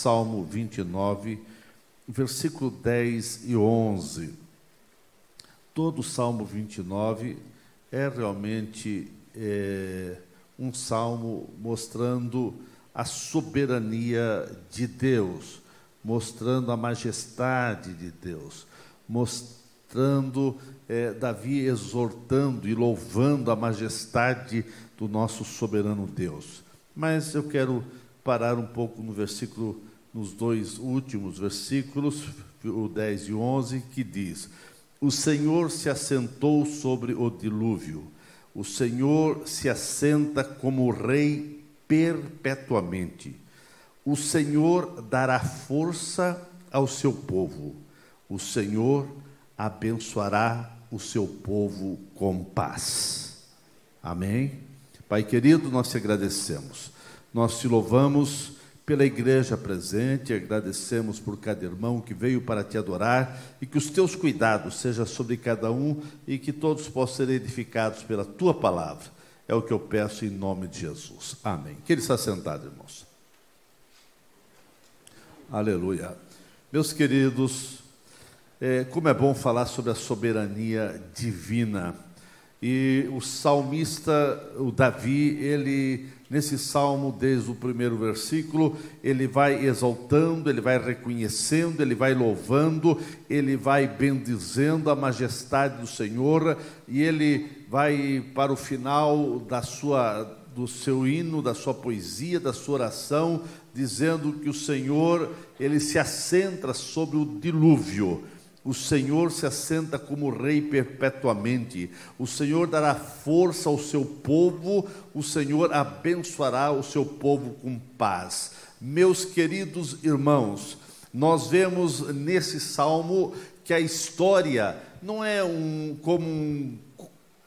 Salmo 29, versículo 10 e 11. Todo o Salmo 29 é realmente é, um salmo mostrando a soberania de Deus, mostrando a majestade de Deus, mostrando é, Davi exortando e louvando a majestade do nosso soberano Deus. Mas eu quero parar um pouco no versículo, nos dois últimos versículos, o 10 e 11, que diz: O Senhor se assentou sobre o dilúvio, o Senhor se assenta como rei perpetuamente. O Senhor dará força ao seu povo, o Senhor abençoará o seu povo com paz. Amém? Pai querido, nós te agradecemos. Nós te louvamos pela igreja presente, agradecemos por cada irmão que veio para te adorar e que os teus cuidados sejam sobre cada um e que todos possam ser edificados pela tua palavra. É o que eu peço em nome de Jesus. Amém. Que ele está sentado, irmãos. Aleluia. Meus queridos, é, como é bom falar sobre a soberania divina. E o salmista, o Davi, ele, nesse salmo, desde o primeiro versículo, ele vai exaltando, ele vai reconhecendo, ele vai louvando, ele vai bendizendo a majestade do Senhor, e ele vai para o final da sua, do seu hino, da sua poesia, da sua oração, dizendo que o Senhor, ele se assenta sobre o dilúvio o Senhor se assenta como rei perpetuamente. O Senhor dará força ao seu povo, o Senhor abençoará o seu povo com paz. Meus queridos irmãos, nós vemos nesse salmo que a história não é um como um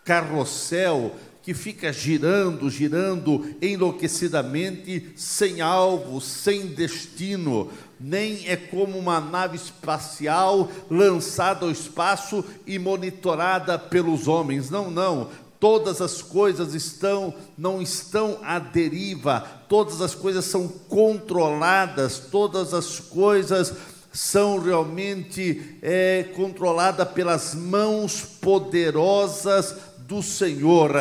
carrossel que fica girando, girando enlouquecidamente, sem alvo, sem destino nem é como uma nave espacial lançada ao espaço e monitorada pelos homens. Não, não. Todas as coisas estão, não estão à deriva, todas as coisas são controladas, todas as coisas são realmente é, controladas pelas mãos poderosas do Senhor.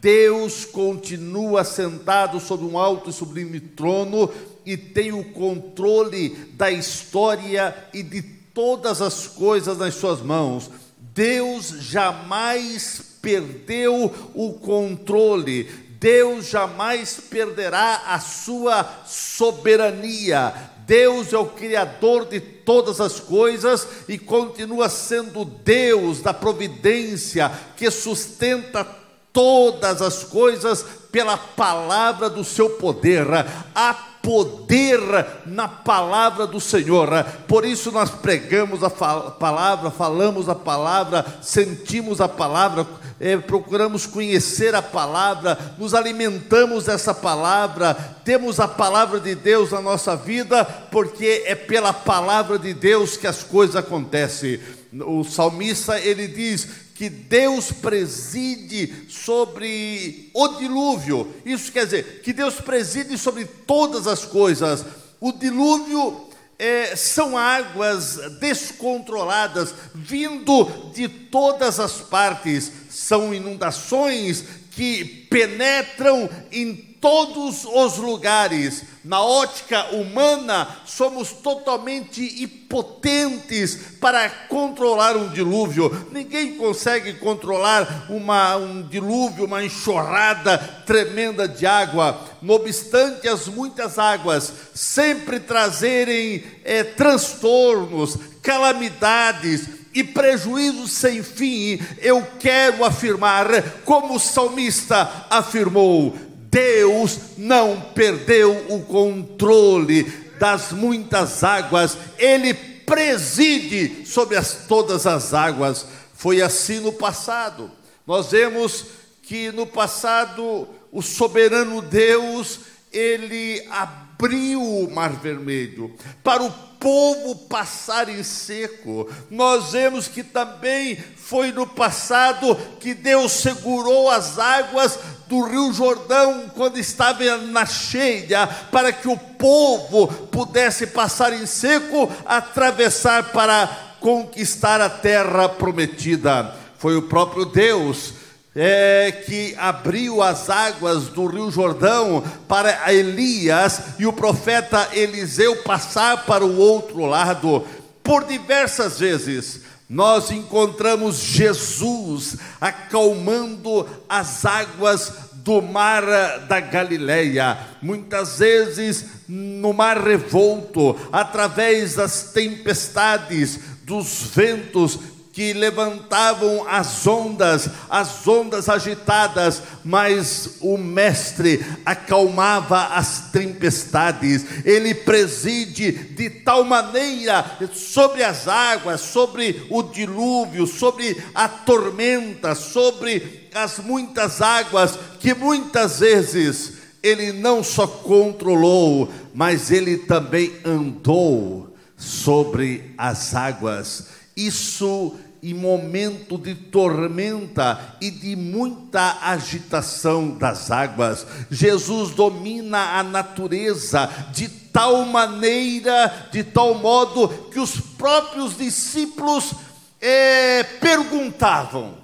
Deus continua sentado sobre um alto e sublime trono, e tem o controle da história e de todas as coisas nas suas mãos. Deus jamais perdeu o controle. Deus jamais perderá a sua soberania. Deus é o Criador de todas as coisas e continua sendo Deus da providência que sustenta todas as coisas pela palavra do seu poder. A poder na palavra do Senhor. Por isso nós pregamos a palavra, falamos a palavra, sentimos a palavra, é, procuramos conhecer a palavra, nos alimentamos dessa palavra, temos a palavra de Deus na nossa vida, porque é pela palavra de Deus que as coisas acontecem. O salmista ele diz que Deus preside sobre o dilúvio. Isso quer dizer que Deus preside sobre todas as coisas. O dilúvio é, são águas descontroladas, vindo de todas as partes, são inundações que penetram em todos os lugares. Na ótica humana, somos totalmente impotentes para controlar um dilúvio. Ninguém consegue controlar uma, um dilúvio, uma enxurrada tremenda de água. Não obstante as muitas águas sempre trazerem é, transtornos, calamidades, e prejuízos sem fim, eu quero afirmar, como o salmista afirmou: Deus não perdeu o controle das muitas águas, Ele preside sobre as, todas as águas. Foi assim no passado. Nós vemos que no passado o soberano Deus, ele abriu o mar vermelho para o povo passar em seco. Nós vemos que também foi no passado que Deus segurou as águas do Rio Jordão quando estava na cheia, para que o povo pudesse passar em seco, atravessar para conquistar a terra prometida. Foi o próprio Deus é, que abriu as águas do Rio Jordão para Elias e o profeta Eliseu passar para o outro lado. Por diversas vezes, nós encontramos Jesus acalmando as águas do mar da Galileia, muitas vezes no mar revolto, através das tempestades, dos ventos que levantavam as ondas, as ondas agitadas, mas o Mestre acalmava as tempestades, ele preside de tal maneira sobre as águas, sobre o dilúvio, sobre a tormenta, sobre as muitas águas, que muitas vezes ele não só controlou, mas ele também andou sobre as águas. Isso em momento de tormenta e de muita agitação das águas. Jesus domina a natureza de tal maneira, de tal modo, que os próprios discípulos é, perguntavam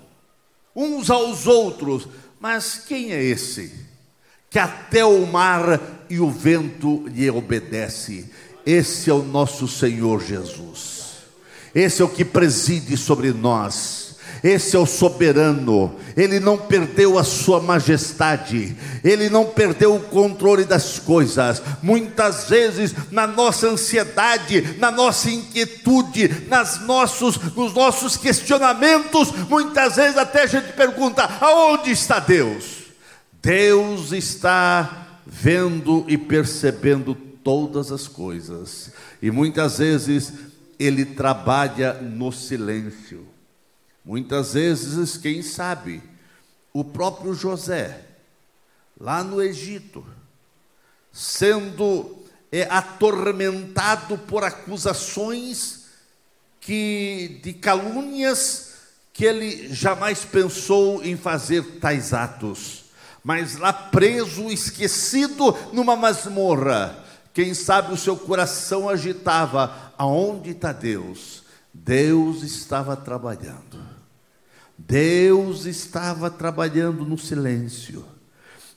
uns aos outros: Mas quem é esse? Que até o mar e o vento lhe obedece. Esse é o nosso Senhor Jesus. Esse é o que preside sobre nós. Esse é o soberano, ele não perdeu a sua majestade, ele não perdeu o controle das coisas. Muitas vezes, na nossa ansiedade, na nossa inquietude, nas nossos, nos nossos questionamentos, muitas vezes até a gente pergunta: aonde está Deus? Deus está vendo e percebendo todas as coisas, e muitas vezes ele trabalha no silêncio. Muitas vezes, quem sabe, o próprio José, lá no Egito, sendo é, atormentado por acusações que de calúnias que ele jamais pensou em fazer tais atos, mas lá preso, esquecido numa masmorra, quem sabe o seu coração agitava: aonde está Deus? Deus estava trabalhando. Deus estava trabalhando no silêncio.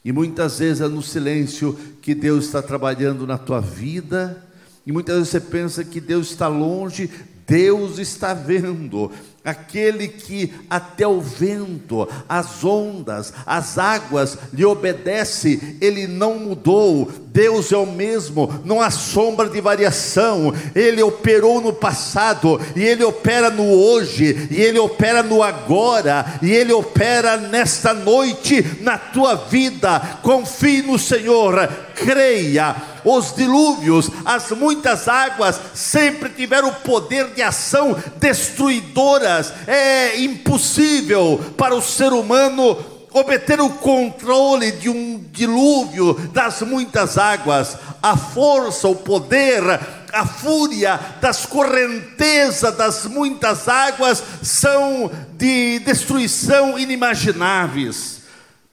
E muitas vezes é no silêncio que Deus está trabalhando na tua vida. E muitas vezes você pensa que Deus está longe, Deus está vendo aquele que até o vento, as ondas, as águas lhe obedece, ele não mudou, Deus é o mesmo, não há sombra de variação, ele operou no passado, e ele opera no hoje, e ele opera no agora, e ele opera nesta noite na tua vida. Confie no Senhor, creia. Os dilúvios, as muitas águas sempre tiveram poder de ação destruidoras. É impossível para o ser humano obter o controle de um dilúvio das muitas águas, a força, o poder, a fúria das correntezas das muitas águas são de destruição inimagináveis.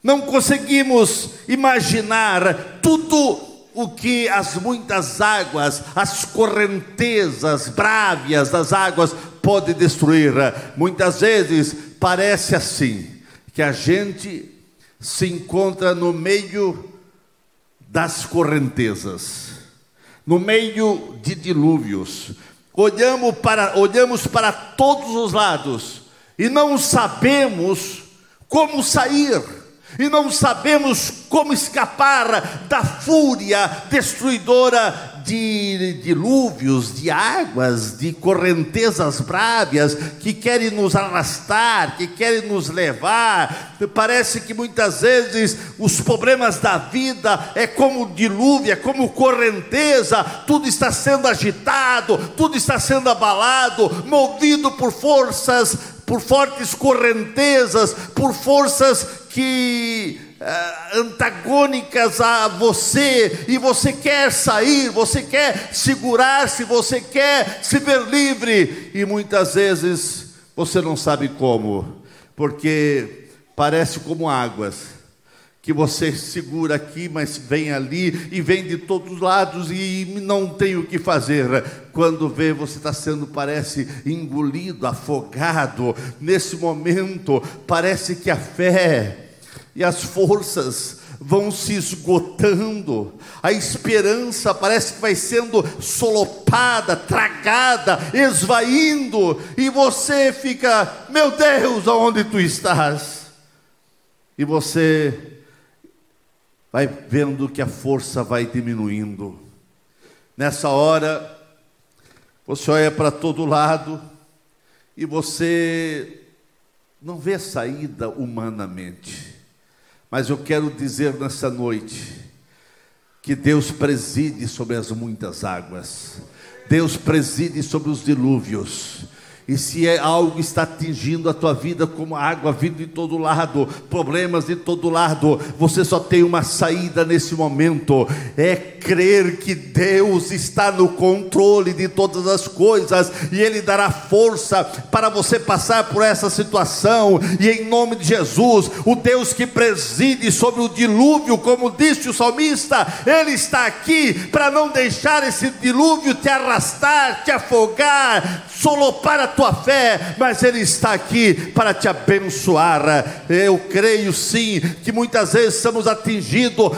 Não conseguimos imaginar tudo o que as muitas águas, as correntezas brávias das águas pode destruir. Muitas vezes parece assim que a gente se encontra no meio das correntezas, no meio de dilúvios. Olhamos para, olhamos para todos os lados e não sabemos como sair, e não sabemos como escapar da fúria destruidora de dilúvios, de águas, de correntezas brávias que querem nos arrastar, que querem nos levar. Parece que muitas vezes os problemas da vida é como dilúvio, é como correnteza, tudo está sendo agitado, tudo está sendo abalado, movido por forças, por fortes correntezas, por forças que uh, antagônicas a você, e você quer sair, você quer segurar-se, você quer se ver livre, e muitas vezes você não sabe como, porque parece como águas que você segura aqui, mas vem ali e vem de todos os lados e não tem o que fazer. Quando vê, você está sendo, parece, engolido, afogado. Nesse momento, parece que a fé e as forças vão se esgotando, a esperança parece que vai sendo solopada, tragada, esvaindo, e você fica, meu Deus, aonde tu estás? E você vai vendo que a força vai diminuindo. Nessa hora, você olha para todo lado e você não vê saída humanamente. Mas eu quero dizer nessa noite que Deus preside sobre as muitas águas. Deus preside sobre os dilúvios. E se é algo está atingindo a tua vida como água vindo de todo lado, problemas de todo lado, você só tem uma saída nesse momento, é crer que Deus está no controle de todas as coisas e ele dará força para você passar por essa situação. E em nome de Jesus, o Deus que preside sobre o dilúvio, como disse o salmista, ele está aqui para não deixar esse dilúvio te arrastar, te afogar, solopar a tua fé, mas Ele está aqui para te abençoar. Eu creio sim que muitas vezes somos atingidos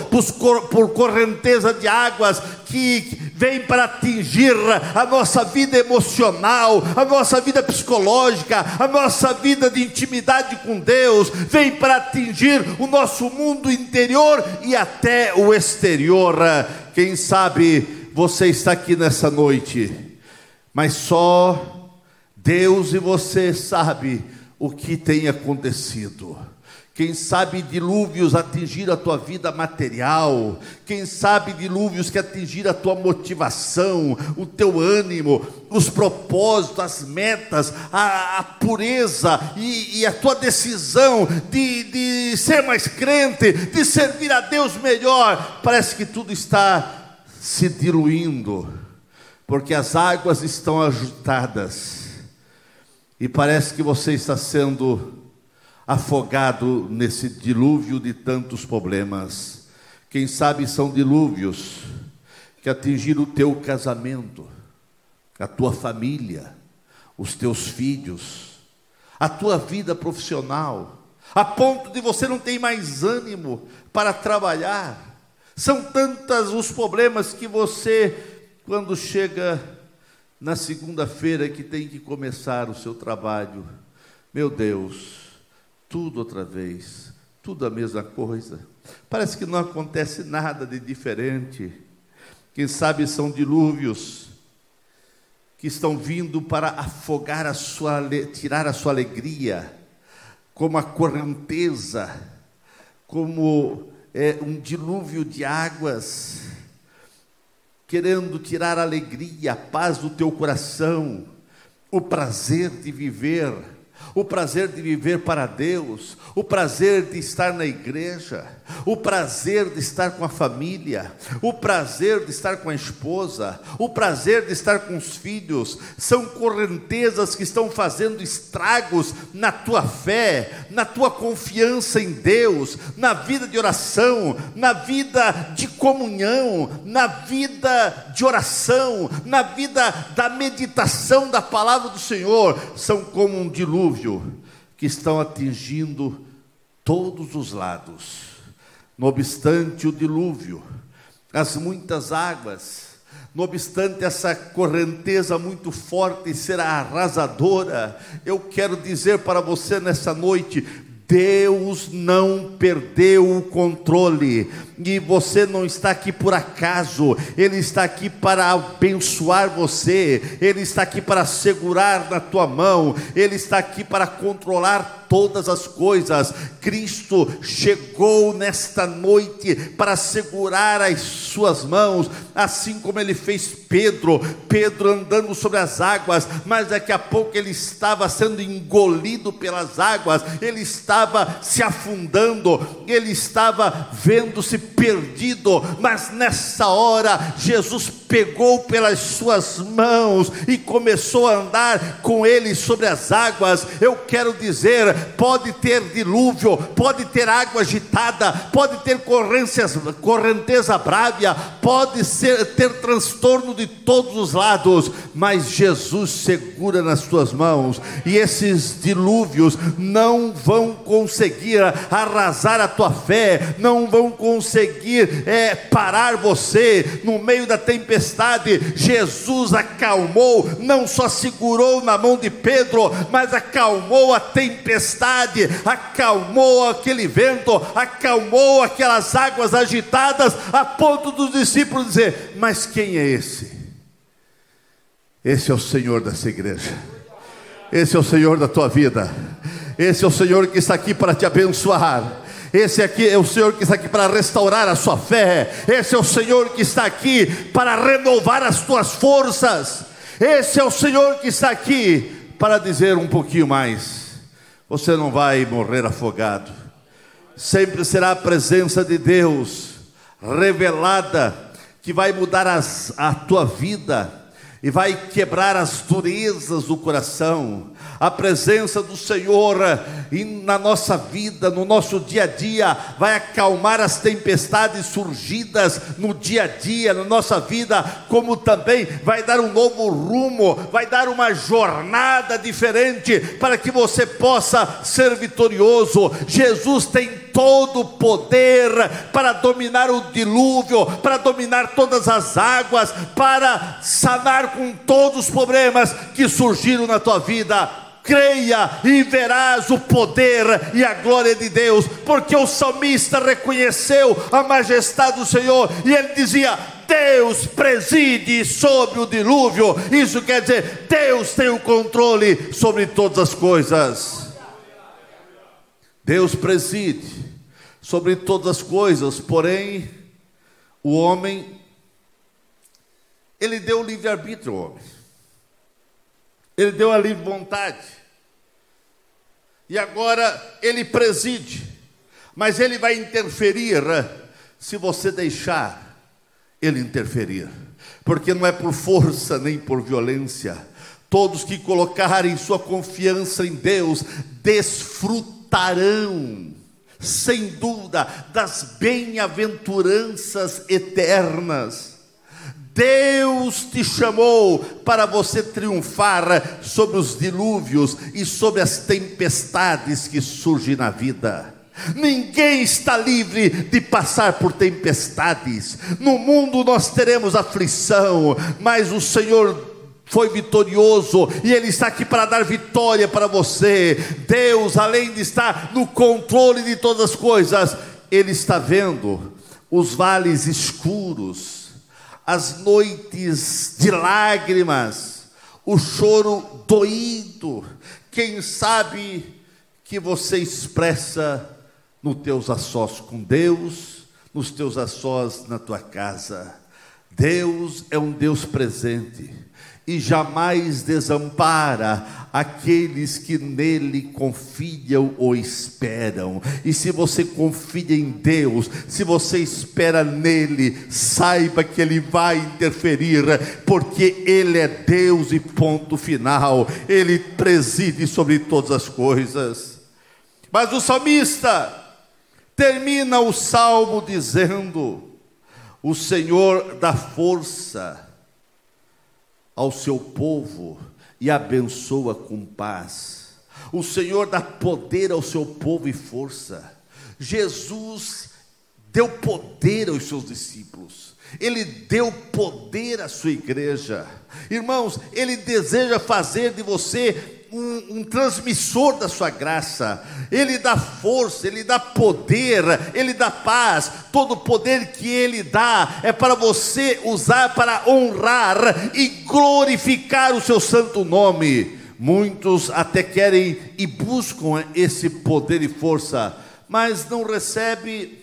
por, correnteza de águas que vem para atingir a nossa vida emocional, a nossa vida psicológica, a nossa vida de intimidade com Deus, vem para atingir o nosso mundo interior e até o exterior. Quem sabe você está aqui nessa noite, mas só Deus e você sabe o que tem acontecido. Quem sabe dilúvios atingir a tua vida material, quem sabe dilúvios que atingir a tua motivação, o teu ânimo, os propósitos, as metas, a, a pureza e, e, a tua decisão de, de ser mais crente, de servir a Deus melhor. Parece que tudo está se diluindo, porque as águas estão agitadas e parece que você está sendo afogado nesse dilúvio de tantos problemas. Quem sabe são dilúvios que atingiram o teu casamento, a tua família, os teus filhos, a tua vida profissional, a ponto de você não ter mais ânimo para trabalhar. São tantos os problemas que você, quando chega na segunda-feira que tem que começar o seu trabalho. Meu Deus, tudo outra vez, tudo a mesma coisa. Parece que não acontece nada de diferente. Quem sabe são dilúvios que estão vindo para afogar a sua, tirar a sua alegria, como a correnteza, como é, um dilúvio de águas querendo tirar a alegria, a paz do teu coração, o prazer de viver, o prazer de viver para Deus, o prazer de estar na igreja, o prazer de estar com a família, o prazer de estar com a esposa, o prazer de estar com os filhos, são correntezas que estão fazendo estragos na tua fé, na tua confiança em Deus, na vida de oração, na vida de comunhão, na vida de oração, na vida da meditação da palavra do Senhor, são como um dilúvio que estão atingindo todos os lados. No obstante o dilúvio, as muitas águas, não obstante essa correnteza muito forte ser arrasadora, eu quero dizer para você nessa noite: Deus não perdeu o controle, e você não está aqui por acaso, Ele está aqui para abençoar você, Ele está aqui para segurar na tua mão, Ele está aqui para controlar todas as coisas. Cristo chegou nesta noite para segurar as suas mãos, assim como ele fez Pedro, Pedro andando sobre as águas, mas daqui a pouco ele estava sendo engolido pelas águas, ele estava se afundando, ele estava vendo-se perdido, mas nessa hora Jesus pegou pelas suas mãos e começou a andar com ele sobre as águas. Eu quero dizer, pode ter dilúvio, pode ter água agitada, pode ter correnteza brávia, pode ser, ter transtorno de todos os lados, mas Jesus segura nas suas mãos e esses dilúvios não vão conseguir arrasar a tua fé, não vão conseguir é, parar você no meio da tempestade. Jesus acalmou, não só segurou na mão de Pedro, mas acalmou a tempestade, acalmou aquele vento, acalmou aquelas águas agitadas, a ponto dos discípulos dizer: Mas quem é esse? Esse é o Senhor dessa igreja. Esse é o Senhor da tua vida. Esse é o Senhor que está aqui para te abençoar. Esse aqui é o Senhor que está aqui para restaurar a sua fé. Esse é o Senhor que está aqui para renovar as tuas forças. Esse é o Senhor que está aqui para dizer um pouquinho mais. Você não vai morrer afogado. Sempre será a presença de Deus revelada que vai mudar as, a tua vida e vai quebrar as durezas do coração. A presença do Senhor e na nossa vida, no nosso dia a dia, vai acalmar as tempestades surgidas no dia a dia, na nossa vida, como também vai dar um novo rumo, vai dar uma jornada diferente para que você possa ser vitorioso. Jesus tem todo o poder para dominar o dilúvio, para dominar todas as águas, para sanar com todos os problemas que surgiram na tua vida creia e verás o poder e a glória de Deus, porque o salmista reconheceu a majestade do Senhor e ele dizia: Deus preside sobre o dilúvio. Isso quer dizer, Deus tem o controle sobre todas as coisas. Deus preside sobre todas as coisas, porém, o homem, ele deu livre-arbítrio ao homem, ele deu a livre vontade, e agora ele preside, mas ele vai interferir se você deixar ele interferir, porque não é por força nem por violência. Todos que colocarem sua confiança em Deus desfrutarão sem dúvida, das bem-aventuranças eternas. Deus te chamou para você triunfar sobre os dilúvios e sobre as tempestades que surgem na vida. Ninguém está livre de passar por tempestades. No mundo nós teremos aflição, mas o Senhor foi vitorioso e Ele está aqui para dar vitória para você. Deus, além de estar no controle de todas as coisas, Ele está vendo os vales escuros, as noites de lágrimas, o choro doído. Quem sabe que você expressa nos teus açós com Deus, nos teus açós na tua casa. Deus é um Deus presente e jamais desampara aqueles que nele confiam ou esperam. E se você confia em Deus, se você espera nele, saiba que ele vai interferir, porque ele é Deus e ponto final. Ele preside sobre todas as coisas. Mas o salmista termina o salmo dizendo: O Senhor dá força ao seu povo e abençoa com paz. O Senhor dá poder ao seu povo e força. Jesus deu poder aos seus discípulos. Ele deu poder à sua igreja. Irmãos, ele deseja fazer de você um, um, transmissor da sua graça, Ele dá força, Ele dá poder, Ele dá paz. Todo o poder que Ele dá é para você usar para honrar e glorificar o seu santo nome. Muitos até querem e buscam esse poder e força, mas não recebe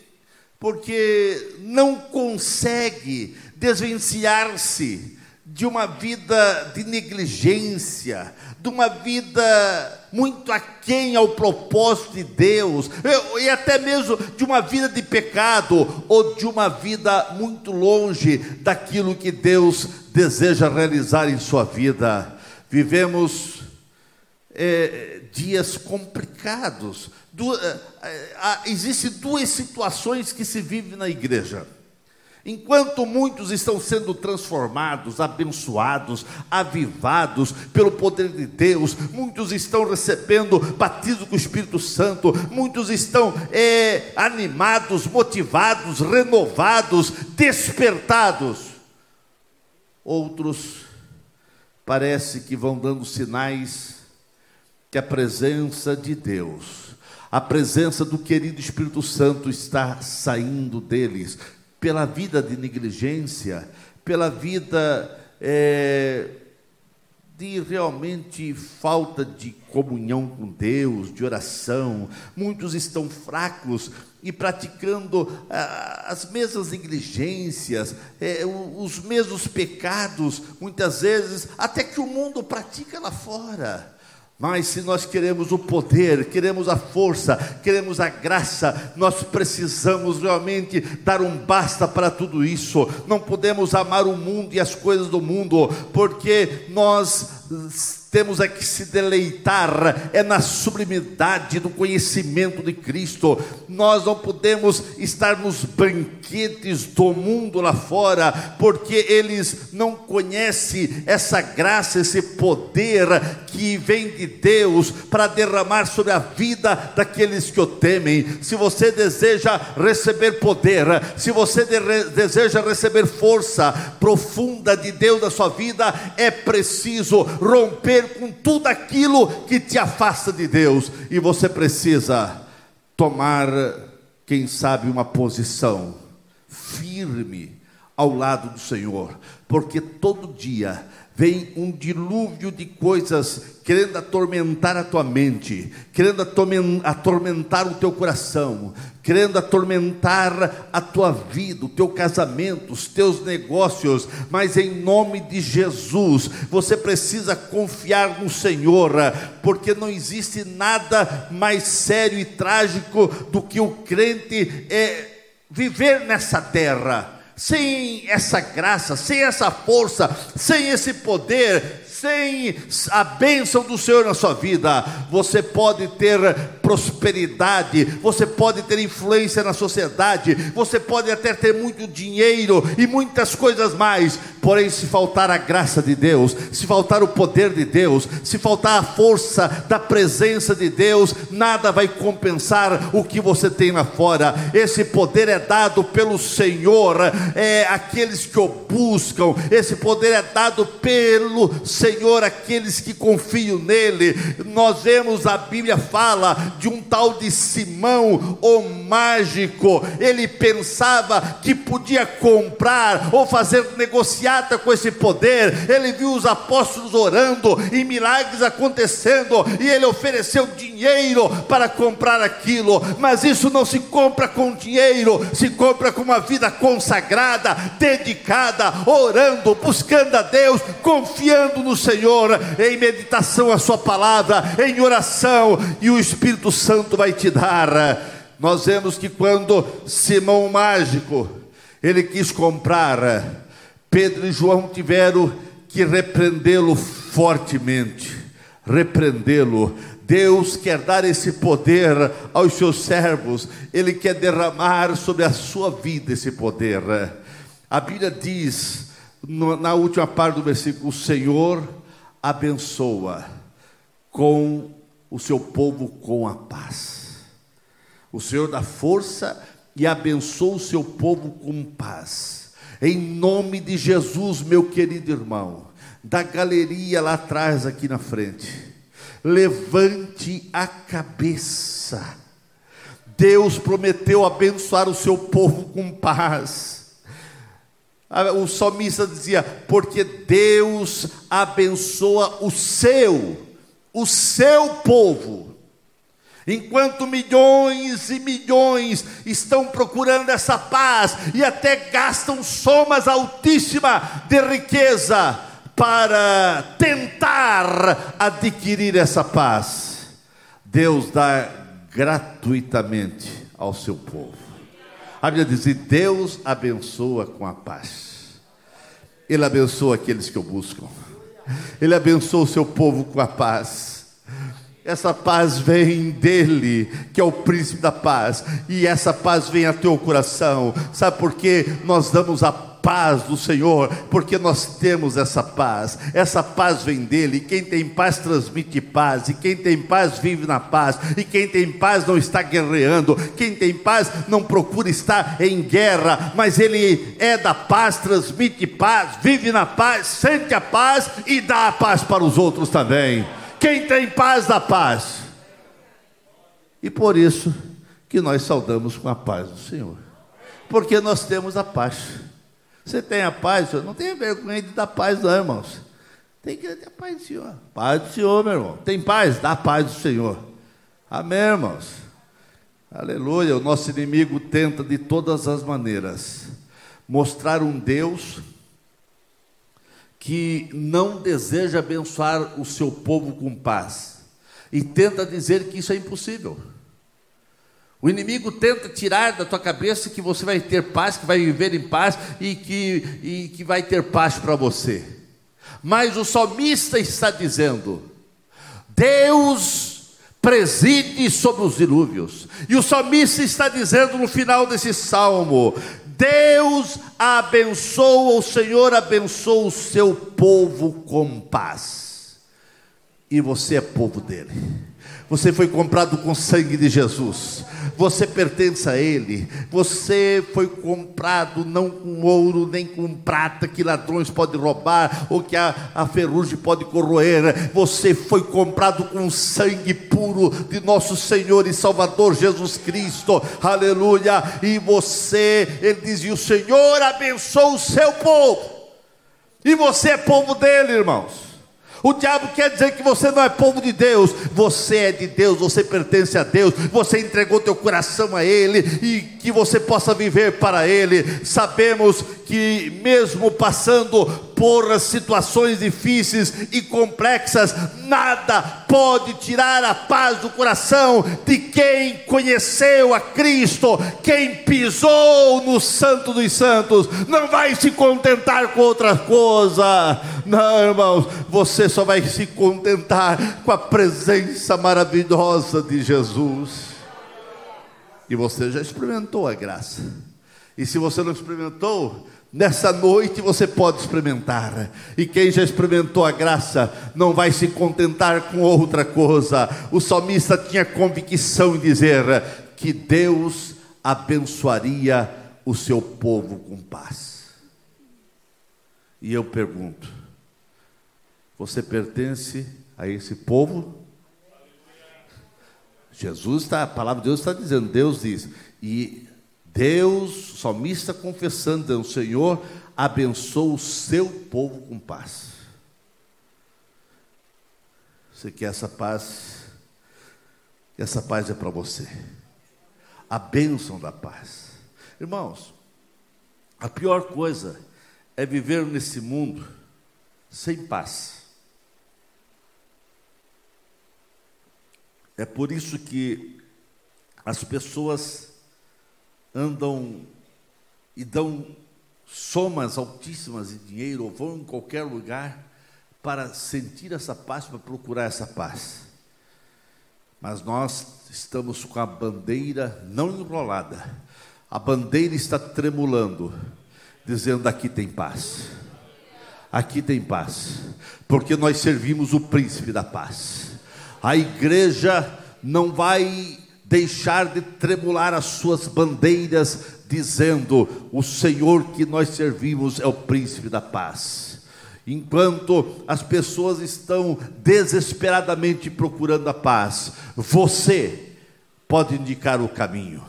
porque não consegue desvencilhar-se de uma vida de negligência, de uma vida muito aquém ao propósito de Deus, e até mesmo de uma vida de pecado, ou de uma vida muito longe daquilo que Deus deseja realizar em sua vida. Vivemos é, dias complicados. Du, é, é, Existem duas situações que se vive na igreja. Enquanto muitos estão sendo transformados, abençoados, avivados pelo poder de Deus, muitos estão recebendo batismo com o Espírito Santo, muitos estão é, animados, motivados, renovados, despertados. Outros parece que vão dando sinais que a presença de Deus, a presença do querido Espírito Santo está saindo deles, pela vida de negligência, pela vida é, de realmente falta de comunhão com Deus, de oração. Muitos estão fracos e praticando ah, as mesmas negligências, é, os mesmos pecados, muitas vezes, até que o mundo pratica lá fora. Mas se nós queremos o poder, queremos a força, queremos a graça, nós precisamos realmente dar um basta para tudo isso. Não podemos amar o mundo e as coisas do mundo, porque nós temos é que se deleitar é na sublimidade do conhecimento de Cristo. Nós não podemos estar nos banquetes do mundo lá fora, porque eles não conhecem essa graça, esse poder que vem de Deus para derramar sobre a vida daqueles que o temem. Se você deseja receber poder, se você deseja receber força profunda de Deus na sua vida, é preciso romper com tudo aquilo que te afasta de Deus, e você precisa tomar, quem sabe, uma posição firme ao lado do Senhor, porque todo dia vem um dilúvio de coisas querendo atormentar a tua mente, querendo atormentar o teu coração, querendo atormentar a tua vida, o teu casamento, os teus negócios, mas em nome de Jesus, você precisa confiar no Senhor, porque não existe nada mais sério e trágico do que o crente é viver nessa terra sem essa graça, sem essa força, sem esse poder, sem a bênção do Senhor na sua vida, você pode ter prosperidade, você pode ter influência na sociedade, você pode até ter muito dinheiro e muitas coisas mais, porém, se faltar a graça de Deus, se faltar o poder de Deus, se faltar a força da presença de Deus, nada vai compensar o que você tem lá fora. Esse poder é dado pelo Senhor, é aqueles que o buscam, esse poder é dado pelo Senhor aqueles que confiam nele. Nós vemos a Bíblia fala de um tal de Simão, o mágico. Ele pensava que podia comprar ou fazer negociata com esse poder. Ele viu os apóstolos orando e milagres acontecendo e ele ofereceu dinheiro para comprar aquilo. Mas isso não se compra com dinheiro, se compra com uma vida consagrada, dedicada, orando, buscando a Deus, confiando no Senhor, em meditação a Sua palavra, em oração, e o Espírito Santo vai te dar. Nós vemos que quando Simão Mágico, ele quis comprar, Pedro e João tiveram que repreendê-lo fortemente, repreendê-lo. Deus quer dar esse poder aos seus servos, Ele quer derramar sobre a sua vida esse poder. A Bíblia diz na última parte do versículo, o Senhor abençoa com o seu povo com a paz. O Senhor dá força e abençoa o seu povo com paz. Em nome de Jesus, meu querido irmão, da galeria lá atrás, aqui na frente, levante a cabeça. Deus prometeu abençoar o seu povo com paz o salmista dizia: porque Deus abençoa o seu, o seu povo. Enquanto milhões e milhões estão procurando essa paz e até gastam somas altíssimas de riqueza para tentar adquirir essa paz, Deus dá gratuitamente ao seu povo. A Bíblia diz: Deus abençoa com a paz. Ele abençoa aqueles que o buscam. Ele abençoa o seu povo com a paz. Essa paz vem dele, que é o príncipe da paz, e essa paz vem a teu coração. Sabe por quê? Nós damos a paz do Senhor, porque nós temos essa paz. Essa paz vem dele. E quem tem paz transmite paz. E quem tem paz vive na paz. E quem tem paz não está guerreando. Quem tem paz não procura estar em guerra, mas ele é da paz, transmite paz, vive na paz, sente a paz e dá a paz para os outros também. Quem tem paz dá paz. E por isso que nós saudamos com a paz do Senhor. Porque nós temos a paz. Você tem a paz, Senhor? Não tenha vergonha de dar paz, não, irmãos. Tem que ter a paz do Senhor. Paz do Senhor, meu irmão. Tem paz? Dá paz do Senhor. Amém, irmãos. Aleluia. O nosso inimigo tenta de todas as maneiras mostrar um Deus que não deseja abençoar o seu povo com paz e tenta dizer que isso é impossível. O inimigo tenta tirar da tua cabeça que você vai ter paz, que vai viver em paz e que, e que vai ter paz para você. Mas o salmista está dizendo: Deus preside sobre os dilúvios. E o salmista está dizendo no final desse salmo: Deus abençoa, o Senhor abençoa o seu povo com paz. E você é povo dele. Você foi comprado com sangue de Jesus. Você pertence a Ele, você foi comprado não com ouro nem com prata que ladrões podem roubar ou que a, a ferrugem pode corroer, você foi comprado com sangue puro de nosso Senhor e Salvador Jesus Cristo, aleluia, e você, ele dizia: o Senhor abençoa o seu povo, e você é povo dele, irmãos. O diabo quer dizer que você não é povo de Deus, você é de Deus, você pertence a Deus, você entregou teu coração a Ele e que você possa viver para Ele. Sabemos que, mesmo passando por situações difíceis e complexas, nada pode tirar a paz do coração de quem conheceu a Cristo, quem pisou no Santo dos Santos, não vai se contentar com outra coisa, não, irmãos, você só vai se contentar com a presença maravilhosa de Jesus. E você já experimentou a graça. E se você não experimentou, Nessa noite você pode experimentar, e quem já experimentou a graça não vai se contentar com outra coisa. O salmista tinha convicção em dizer que Deus abençoaria o seu povo com paz. E eu pergunto: você pertence a esse povo? Jesus está, a palavra de Deus está dizendo, Deus diz, e Deus, o salmista confessando, o Senhor abençoa o seu povo com paz. Você quer essa paz? Essa paz é para você. A bênção da paz. Irmãos, a pior coisa é viver nesse mundo sem paz. É por isso que as pessoas andam e dão somas altíssimas de dinheiro ou vão em qualquer lugar para sentir essa paz, para procurar essa paz. Mas nós estamos com a bandeira não enrolada, a bandeira está tremulando, dizendo: aqui tem paz, aqui tem paz, porque nós servimos o príncipe da paz. A igreja não vai deixar de tremular as suas bandeiras, dizendo: O Senhor que nós servimos é o príncipe da paz. Enquanto as pessoas estão desesperadamente procurando a paz, você pode indicar o caminho.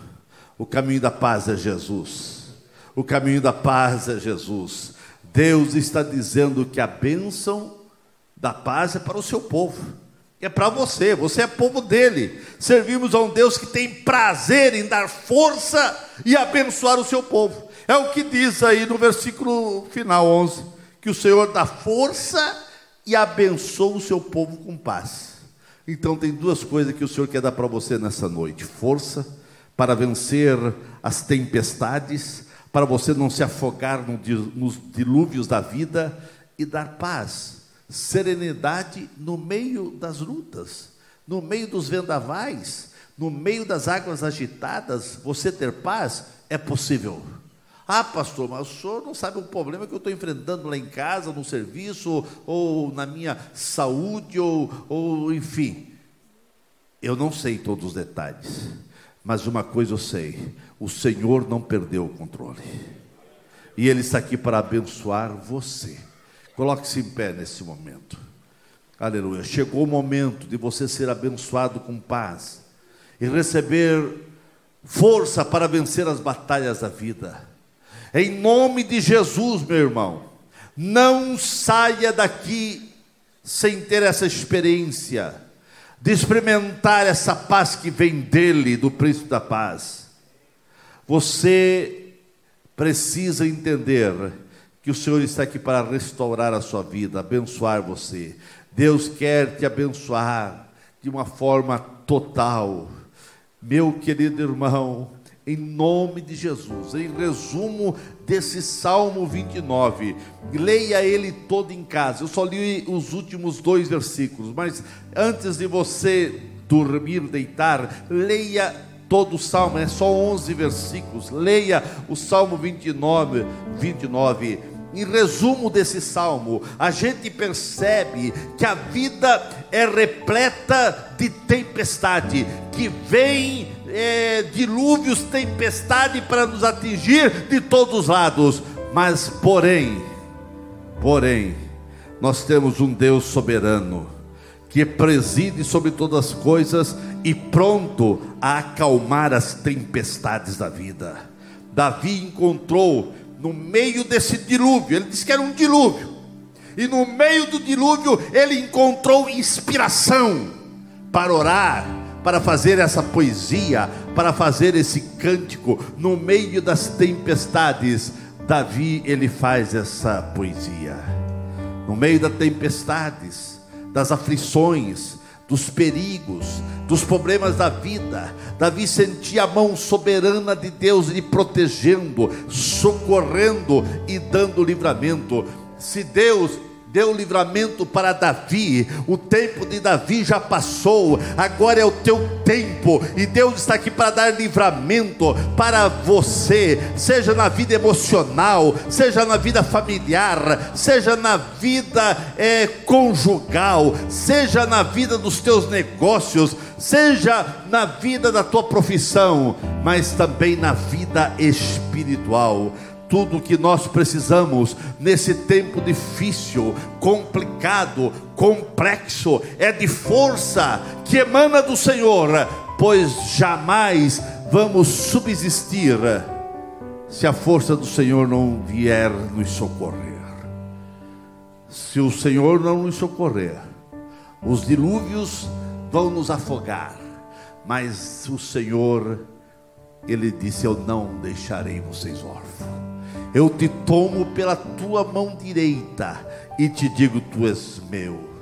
O caminho da paz é Jesus. O caminho da paz é Jesus. Deus está dizendo que a bênção da paz é para o seu povo é para você, você é povo dele. Servimos a um Deus que tem prazer em dar força e abençoar o seu povo. É o que diz aí no versículo final 11: que o Senhor dá força e abençoa o seu povo com paz. Então, tem duas coisas que o Senhor quer dar para você nessa noite: força para vencer as tempestades, para você não se afogar nos dilúvios da vida e dar paz serenidade no meio das lutas, no meio dos vendavais, no meio das águas agitadas, você ter paz é possível. Ah, pastor, mas o senhor não sabe o problema que eu estou enfrentando lá em casa, no serviço, ou na minha saúde, ou, ou enfim. Eu não sei todos os detalhes, mas uma coisa eu sei: o Senhor não perdeu o controle, e Ele está aqui para abençoar você. Coloque-se em pé nesse momento. Aleluia. Chegou o momento de você ser abençoado com paz e receber força para vencer as batalhas da vida. Em nome de Jesus, meu irmão, não saia daqui sem ter essa experiência de experimentar essa paz que vem dele, do príncipe da paz. Você precisa entender que o Senhor está aqui para restaurar a sua vida, abençoar você. Deus quer te abençoar de uma forma total. Meu querido irmão, em nome de Jesus, em resumo desse Salmo 29, leia ele todo em casa. Eu só li os últimos dois versículos, mas antes de você dormir, deitar, leia todo o salmo, é só 11 versículos. Leia o Salmo 29, 29 em resumo desse salmo, a gente percebe que a vida é repleta de tempestade, que vem é, dilúvios, tempestade para nos atingir de todos os lados, mas porém, porém, nós temos um Deus soberano, que preside sobre todas as coisas e pronto a acalmar as tempestades da vida. Davi encontrou no meio desse dilúvio, ele disse que era um dilúvio, e no meio do dilúvio ele encontrou inspiração para orar, para fazer essa poesia, para fazer esse cântico, no meio das tempestades. Davi ele faz essa poesia, no meio das tempestades, das aflições, dos perigos, dos problemas da vida. Davi sentia a mão soberana de Deus lhe protegendo, socorrendo e dando livramento. Se Deus deu livramento para Davi. O tempo de Davi já passou, agora é o teu tempo, e Deus está aqui para dar livramento para você, seja na vida emocional, seja na vida familiar, seja na vida é, conjugal, seja na vida dos teus negócios, seja na vida da tua profissão, mas também na vida espiritual tudo o que nós precisamos nesse tempo difícil, complicado, complexo, é de força que emana do Senhor, pois jamais vamos subsistir se a força do Senhor não vier nos socorrer. Se o Senhor não nos socorrer, os dilúvios vão nos afogar, mas o Senhor, Ele disse: Eu não deixarei vocês órfãos eu te tomo pela tua mão direita e te digo: Tu és meu.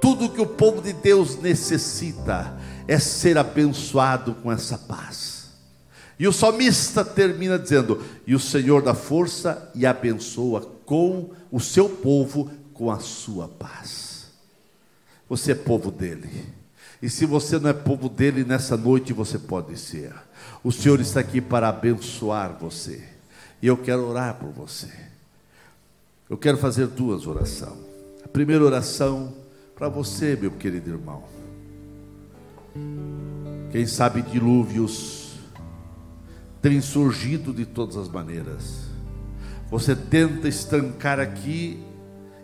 Tudo que o povo de Deus necessita é ser abençoado com essa paz. E o salmista termina dizendo: E o Senhor dá força e abençoa com o seu povo com a sua paz. Você é povo dele. E se você não é povo dele, nessa noite você pode ser. O Senhor está aqui para abençoar você. E eu quero orar por você. Eu quero fazer duas orações. A primeira oração para você, meu querido irmão. Quem sabe dilúvios têm surgido de todas as maneiras. Você tenta estancar aqui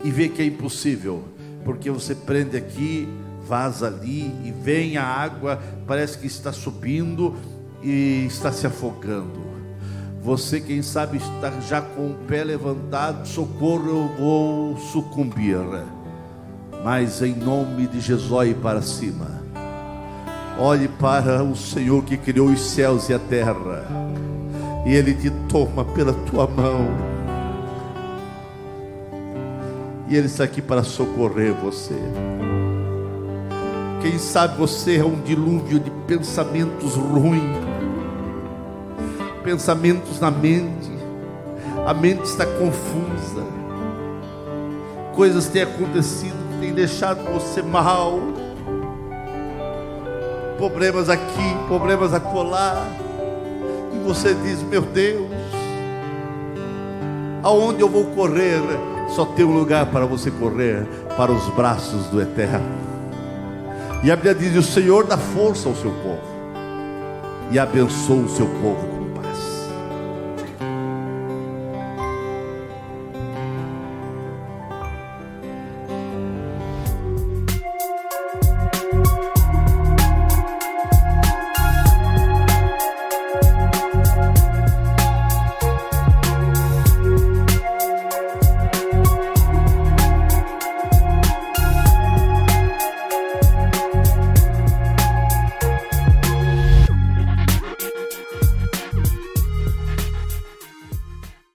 e vê que é impossível, porque você prende aqui, vaza ali e vem a água, parece que está subindo e está se afogando. Você, quem sabe, está já com o pé levantado, socorro, eu vou sucumbir. Mas em nome de Jesus, olhe para cima. Olhe para o Senhor que criou os céus e a terra. E Ele te toma pela tua mão. E Ele está aqui para socorrer você. Quem sabe você é um dilúvio de pensamentos ruins, pensamentos na mente, a mente está confusa, coisas têm acontecido que têm deixado você mal, problemas aqui, problemas acolá, e você diz: Meu Deus, aonde eu vou correr? Só tem um lugar para você correr para os braços do Eterno. E a Bíblia diz: O Senhor dá força ao seu povo e abençoa o seu povo